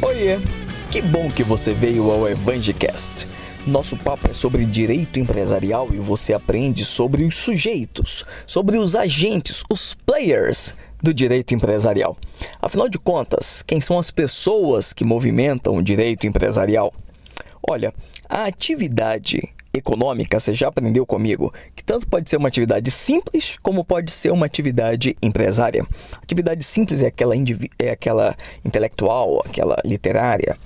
Oiê, que bom que você veio ao Evangecast. Nosso papo é sobre direito empresarial e você aprende sobre os sujeitos, sobre os agentes, os players do direito empresarial. Afinal de contas, quem são as pessoas que movimentam o direito empresarial? Olha, a atividade econômica, você já aprendeu comigo, que tanto pode ser uma atividade simples como pode ser uma atividade empresária. Atividade simples é aquela, é aquela intelectual, aquela literária,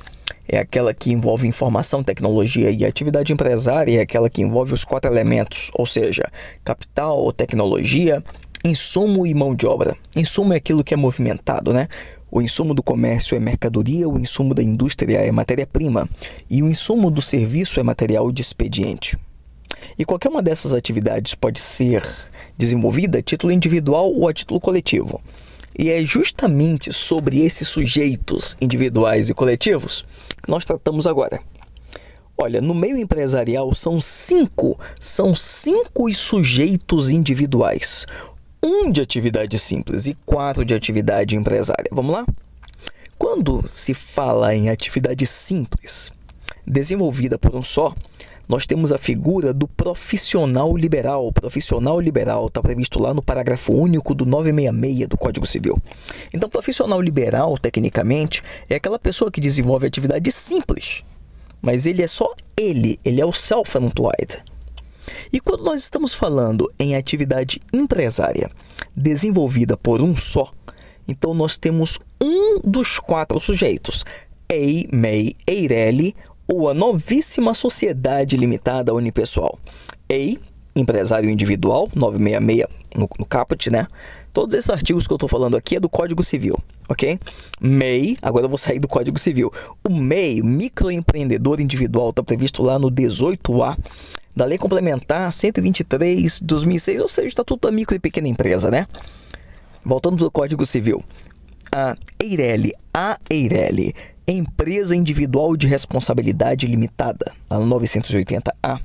é aquela que envolve informação, tecnologia e atividade empresária é aquela que envolve os quatro elementos, ou seja, capital, tecnologia, insumo e mão de obra. Insumo é aquilo que é movimentado, né? O insumo do comércio é mercadoria, o insumo da indústria é matéria-prima e o insumo do serviço é material de expediente. E qualquer uma dessas atividades pode ser desenvolvida a título individual ou a título coletivo. E é justamente sobre esses sujeitos individuais e coletivos que nós tratamos agora. Olha, no meio empresarial são cinco, são cinco sujeitos individuais um de atividade simples e quatro de atividade empresária. Vamos lá? Quando se fala em atividade simples, desenvolvida por um só, nós temos a figura do profissional liberal. O profissional liberal está previsto lá no parágrafo único do 966 do Código Civil. Então, profissional liberal, tecnicamente, é aquela pessoa que desenvolve atividade simples, mas ele é só ele, ele é o self-employed. E quando nós estamos falando em atividade empresária desenvolvida por um só, então nós temos um dos quatro sujeitos, EI, MEI, EIRELI ou a novíssima Sociedade Limitada Unipessoal. EI, empresário individual, 966 no, no caput, né? Todos esses artigos que eu estou falando aqui é do Código Civil, ok? MEI, agora eu vou sair do Código Civil. O MEI, microempreendedor individual, está previsto lá no 18A da Lei Complementar 123 de 2006, ou seja, Estatuto da Micro e Pequena Empresa, né? Voltando para o Código Civil. A Eireli, a Eireli, Empresa Individual de Responsabilidade Limitada, no 980A.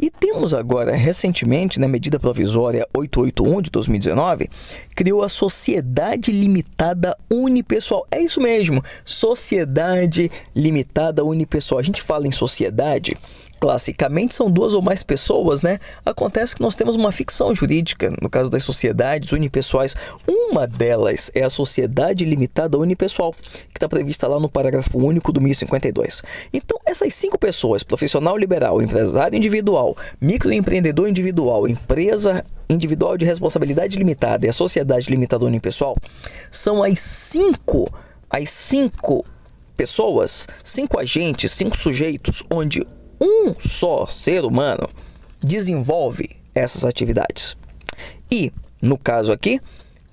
E temos agora, recentemente, na medida provisória 881 de 2019, criou a Sociedade Limitada Unipessoal. É isso mesmo, Sociedade Limitada Unipessoal. A gente fala em sociedade classicamente são duas ou mais pessoas, né? Acontece que nós temos uma ficção jurídica, no caso das sociedades unipessoais. Uma delas é a Sociedade Limitada Unipessoal, que está prevista lá no parágrafo único do 1052. Então, essas cinco pessoas, profissional liberal, empresário individual, microempreendedor individual, empresa individual de responsabilidade limitada e a sociedade limitada unipessoal, são as cinco, as cinco pessoas, cinco agentes, cinco sujeitos, onde um só ser humano desenvolve essas atividades. E, no caso aqui,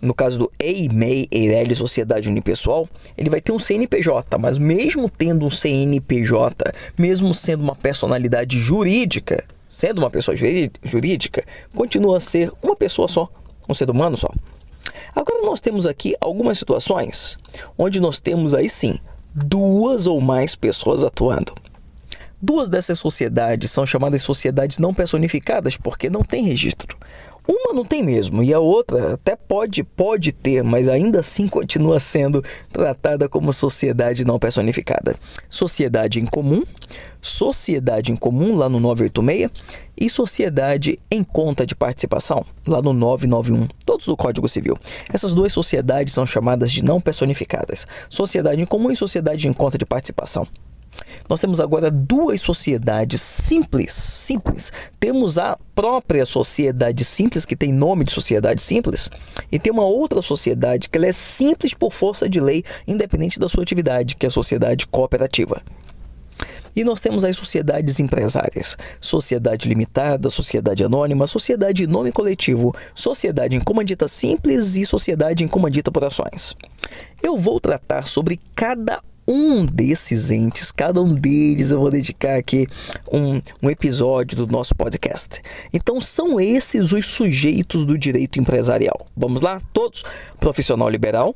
no caso do EIMEI, Eireli Sociedade Unipessoal, ele vai ter um CNPJ, mas mesmo tendo um CNPJ, mesmo sendo uma personalidade jurídica, sendo uma pessoa jurídica, continua a ser uma pessoa só, um ser humano só. Agora nós temos aqui algumas situações onde nós temos aí sim duas ou mais pessoas atuando. Duas dessas sociedades são chamadas sociedades não personificadas porque não tem registro. Uma não tem mesmo e a outra até pode pode ter, mas ainda assim continua sendo tratada como sociedade não personificada. Sociedade em comum, sociedade em comum lá no 986 e sociedade em conta de participação lá no 991, todos do Código Civil. Essas duas sociedades são chamadas de não personificadas. Sociedade em comum e sociedade em conta de participação. Nós temos agora duas sociedades simples, simples. Temos a própria sociedade simples, que tem nome de sociedade simples, e tem uma outra sociedade que é simples por força de lei, independente da sua atividade, que é a sociedade cooperativa. E nós temos as sociedades empresárias, sociedade limitada, sociedade anônima, sociedade em nome coletivo, sociedade em comandita simples e sociedade em comandita por ações. Eu vou tratar sobre cada um desses entes, cada um deles eu vou dedicar aqui um, um episódio do nosso podcast. Então são esses os sujeitos do direito empresarial. Vamos lá? Todos: profissional liberal,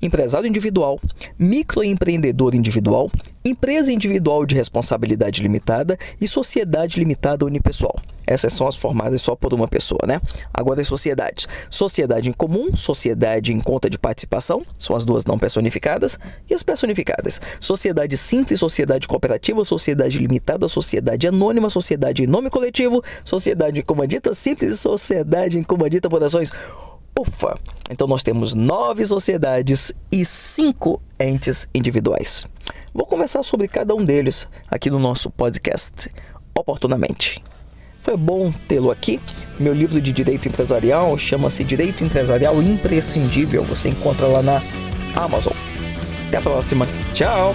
empresário individual, microempreendedor individual, empresa individual de responsabilidade limitada e sociedade limitada unipessoal. Essas são as formadas só por uma pessoa, né? Agora as sociedades. Sociedade em comum, sociedade em conta de participação, são as duas não personificadas, e as personificadas. Sociedade simples, sociedade cooperativa, sociedade limitada, sociedade anônima, sociedade em nome coletivo, sociedade em comandita simples e sociedade em comandita por ações. Ufa! Então nós temos nove sociedades e cinco entes individuais. Vou conversar sobre cada um deles aqui no nosso podcast, oportunamente. Foi bom tê-lo aqui. Meu livro de direito empresarial chama-se Direito Empresarial Imprescindível. Você encontra lá na Amazon. Até a próxima. Tchau!